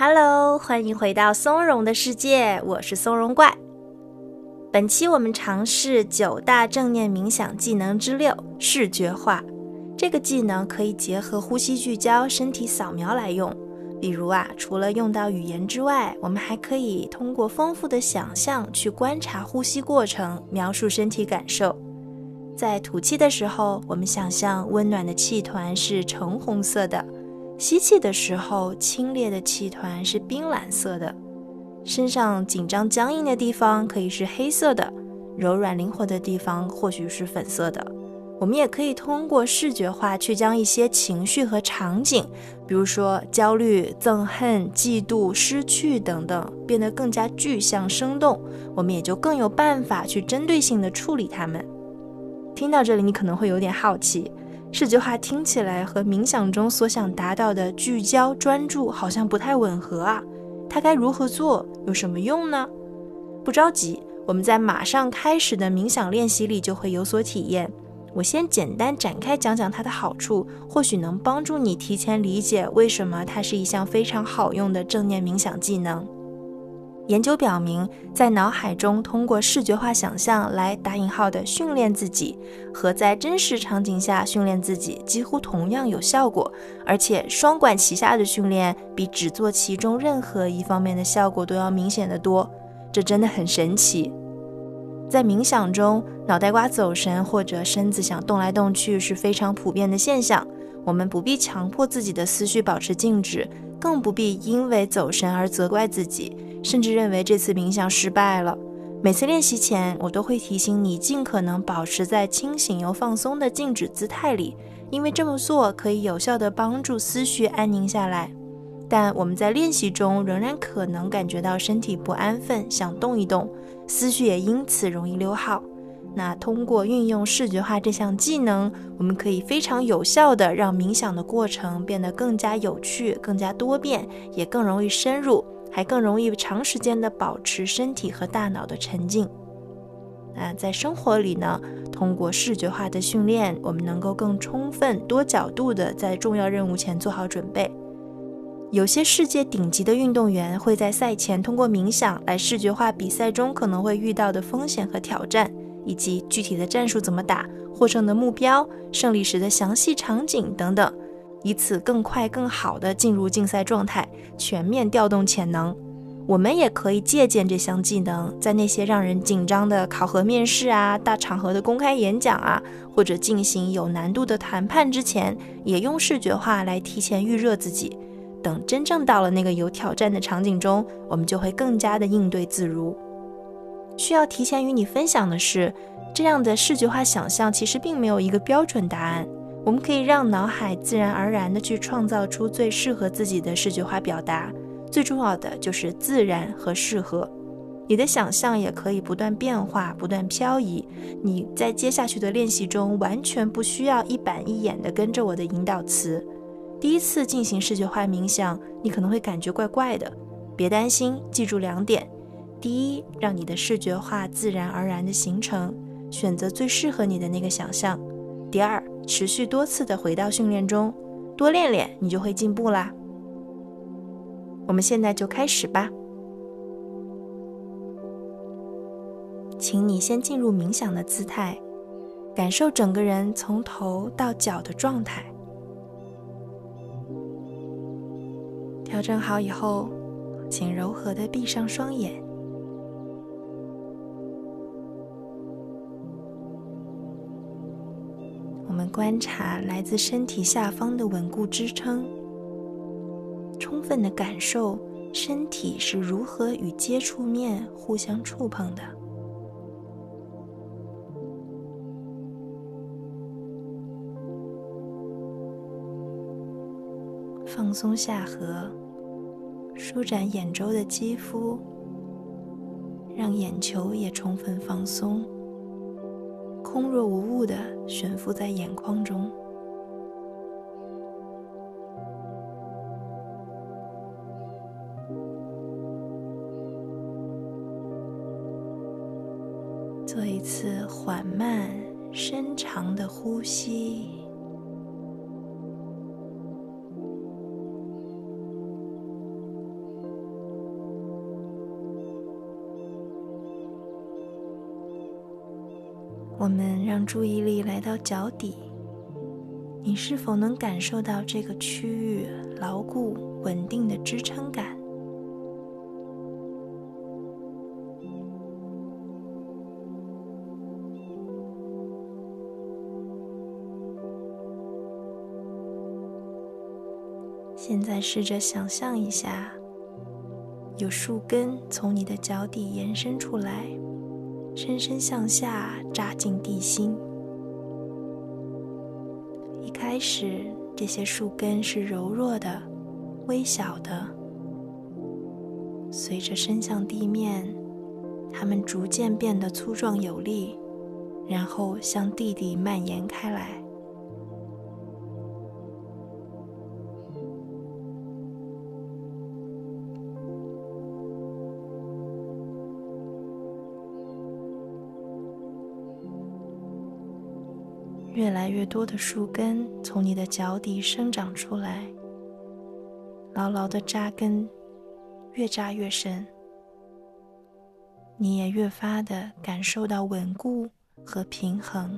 Hello，欢迎回到松茸的世界，我是松茸怪。本期我们尝试九大正念冥想技能之六——视觉化。这个技能可以结合呼吸聚焦、身体扫描来用。比如啊，除了用到语言之外，我们还可以通过丰富的想象去观察呼吸过程，描述身体感受。在吐气的时候，我们想象温暖的气团是橙红色的；吸气的时候，清冽的气团是冰蓝色的。身上紧张僵硬的地方可以是黑色的，柔软灵活的地方或许是粉色的。我们也可以通过视觉化去将一些情绪和场景，比如说焦虑、憎恨、嫉妒、失去等等，变得更加具象生动。我们也就更有办法去针对性的处理它们。听到这里，你可能会有点好奇，这句话听起来和冥想中所想达到的聚焦专注好像不太吻合啊。它该如何做？有什么用呢？不着急，我们在马上开始的冥想练习里就会有所体验。我先简单展开讲讲它的好处，或许能帮助你提前理解为什么它是一项非常好用的正念冥想技能。研究表明，在脑海中通过视觉化想象来打引号的训练自己，和在真实场景下训练自己几乎同样有效果，而且双管齐下的训练比只做其中任何一方面的效果都要明显的多。这真的很神奇。在冥想中，脑袋瓜走神或者身子想动来动去是非常普遍的现象。我们不必强迫自己的思绪保持静止，更不必因为走神而责怪自己，甚至认为这次冥想失败了。每次练习前，我都会提醒你尽可能保持在清醒又放松的静止姿态里，因为这么做可以有效地帮助思绪安宁下来。但我们在练习中仍然可能感觉到身体不安分，想动一动。思绪也因此容易溜号。那通过运用视觉化这项技能，我们可以非常有效地让冥想的过程变得更加有趣、更加多变，也更容易深入，还更容易长时间的保持身体和大脑的沉静。那在生活里呢？通过视觉化的训练，我们能够更充分、多角度的在重要任务前做好准备。有些世界顶级的运动员会在赛前通过冥想来视觉化比赛中可能会遇到的风险和挑战，以及具体的战术怎么打、获胜的目标、胜利时的详细场景等等，以此更快、更好地进入竞赛状态，全面调动潜能。我们也可以借鉴这项技能，在那些让人紧张的考核面试啊、大场合的公开演讲啊，或者进行有难度的谈判之前，也用视觉化来提前预热自己。等真正到了那个有挑战的场景中，我们就会更加的应对自如。需要提前与你分享的是，这样的视觉化想象其实并没有一个标准答案。我们可以让脑海自然而然地去创造出最适合自己的视觉化表达。最重要的就是自然和适合。你的想象也可以不断变化、不断漂移。你在接下去的练习中，完全不需要一板一眼地跟着我的引导词。第一次进行视觉化冥想，你可能会感觉怪怪的，别担心，记住两点：第一，让你的视觉化自然而然地形成，选择最适合你的那个想象；第二，持续多次的回到训练中，多练练，你就会进步啦。我们现在就开始吧，请你先进入冥想的姿态，感受整个人从头到脚的状态。调整好以后，请柔和的闭上双眼。我们观察来自身体下方的稳固支撑，充分的感受身体是如何与接触面互相触碰的。放松下颌，舒展眼周的肌肤，让眼球也充分放松，空若无物的悬浮在眼眶中。做一次缓慢、深长的呼吸。我们让注意力来到脚底，你是否能感受到这个区域牢固、稳定的支撑感？现在试着想象一下，有树根从你的脚底延伸出来，深深向下扎进地心。一开始，这些树根是柔弱的、微小的，随着伸向地面，它们逐渐变得粗壮有力，然后向地底蔓延开来。越来越多的树根从你的脚底生长出来，牢牢的扎根，越扎越深。你也越发的感受到稳固和平衡。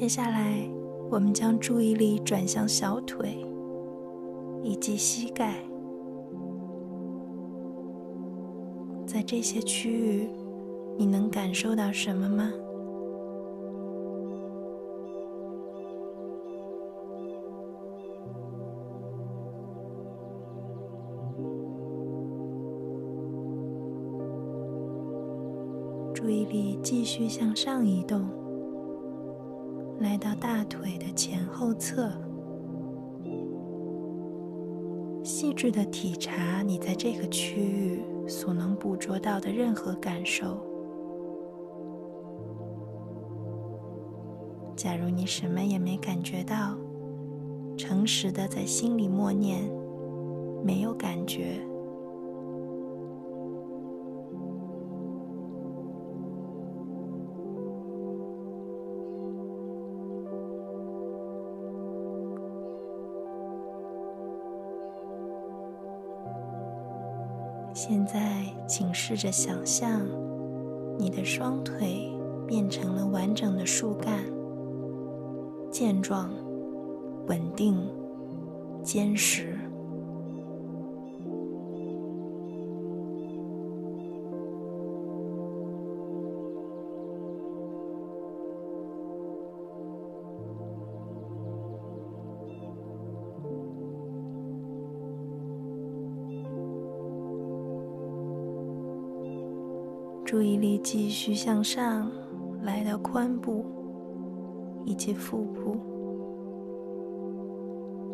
接下来，我们将注意力转向小腿以及膝盖，在这些区域，你能感受到什么吗？注意力继续向上移动。来到大腿的前后侧，细致的体察你在这个区域所能捕捉到的任何感受。假如你什么也没感觉到，诚实的在心里默念“没有感觉”。现在，请试着想象，你的双腿变成了完整的树干，健壮、稳定、坚实。注意力继续向上，来到髋部以及腹部，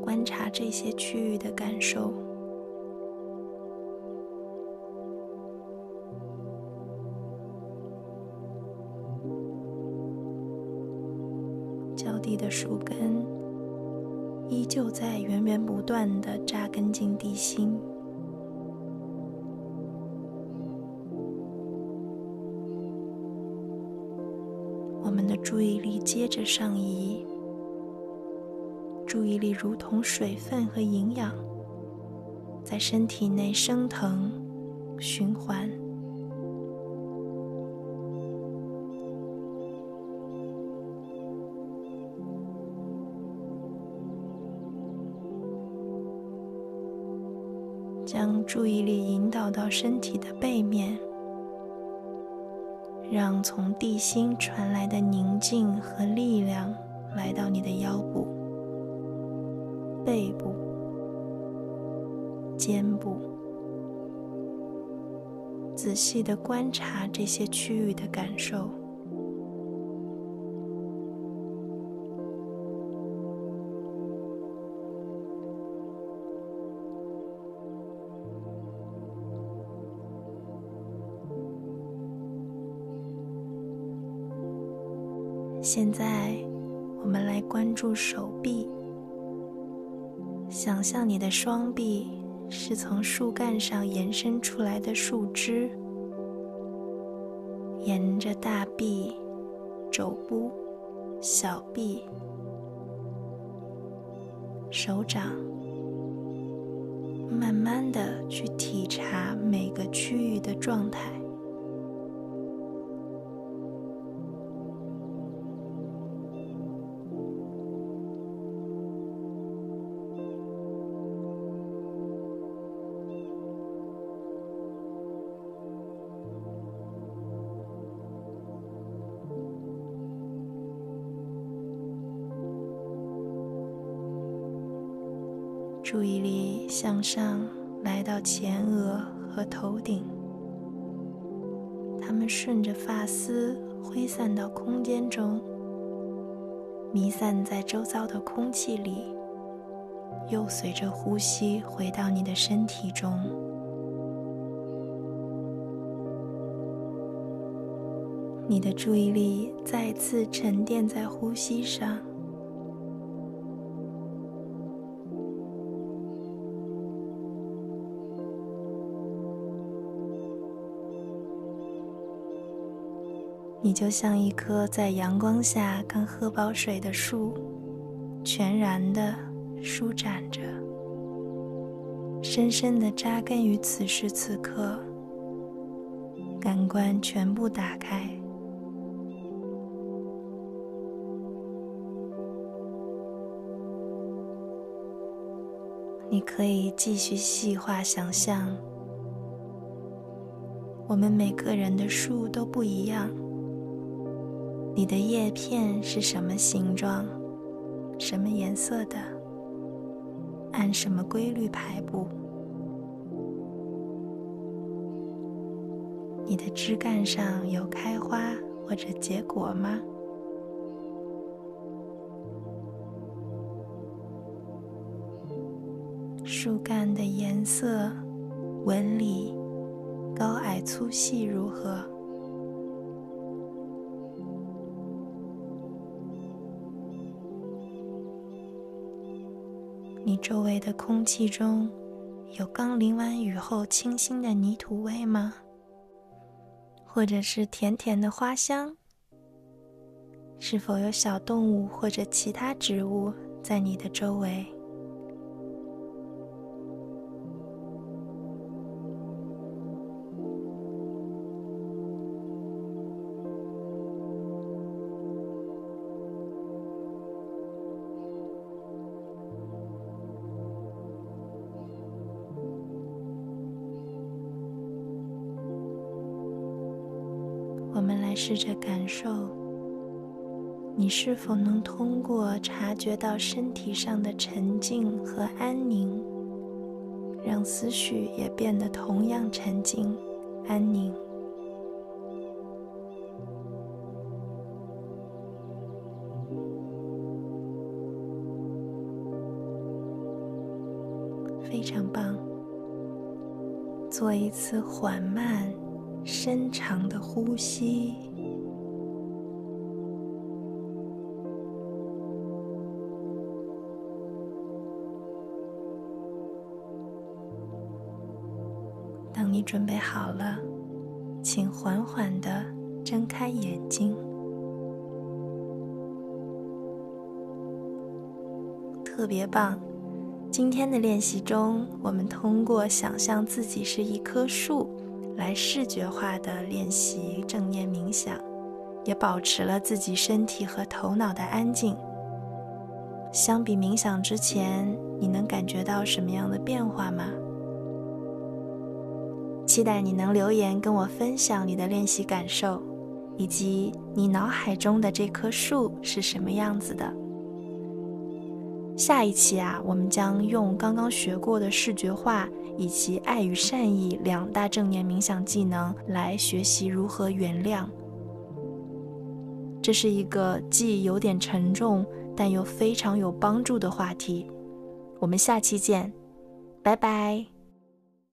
观察这些区域的感受。脚底的树根依旧在源源不断的扎根进地心。注意力接着上移，注意力如同水分和营养，在身体内升腾、循环，将注意力引导到身体的背面。让从地心传来的宁静和力量来到你的腰部、背部、肩部，仔细的观察这些区域的感受。现在，我们来关注手臂。想象你的双臂是从树干上延伸出来的树枝，沿着大臂、肘部、小臂、手掌，慢慢的去体察每个区域的状态。注意力向上，来到前额和头顶，它们顺着发丝挥散到空间中，弥散在周遭的空气里，又随着呼吸回到你的身体中。你的注意力再次沉淀在呼吸上。你就像一棵在阳光下刚喝饱水的树，全然的舒展着，深深的扎根于此时此刻，感官全部打开。你可以继续细化想象，我们每个人的树都不一样。你的叶片是什么形状、什么颜色的？按什么规律排布？你的枝干上有开花或者结果吗？树干的颜色、纹理、高矮粗细如何？你周围的空气中有刚淋完雨后清新的泥土味吗？或者是甜甜的花香？是否有小动物或者其他植物在你的周围？我们来试着感受，你是否能通过察觉到身体上的沉静和安宁，让思绪也变得同样沉静、安宁。非常棒，做一次缓慢。深长的呼吸。当你准备好了，请缓缓的睁开眼睛。特别棒！今天的练习中，我们通过想象自己是一棵树。来视觉化的练习正念冥想，也保持了自己身体和头脑的安静。相比冥想之前，你能感觉到什么样的变化吗？期待你能留言跟我分享你的练习感受，以及你脑海中的这棵树是什么样子的。下一期啊，我们将用刚刚学过的视觉化。以及爱与善意两大正念冥想技能来学习如何原谅。这是一个既有点沉重，但又非常有帮助的话题。我们下期见，拜拜。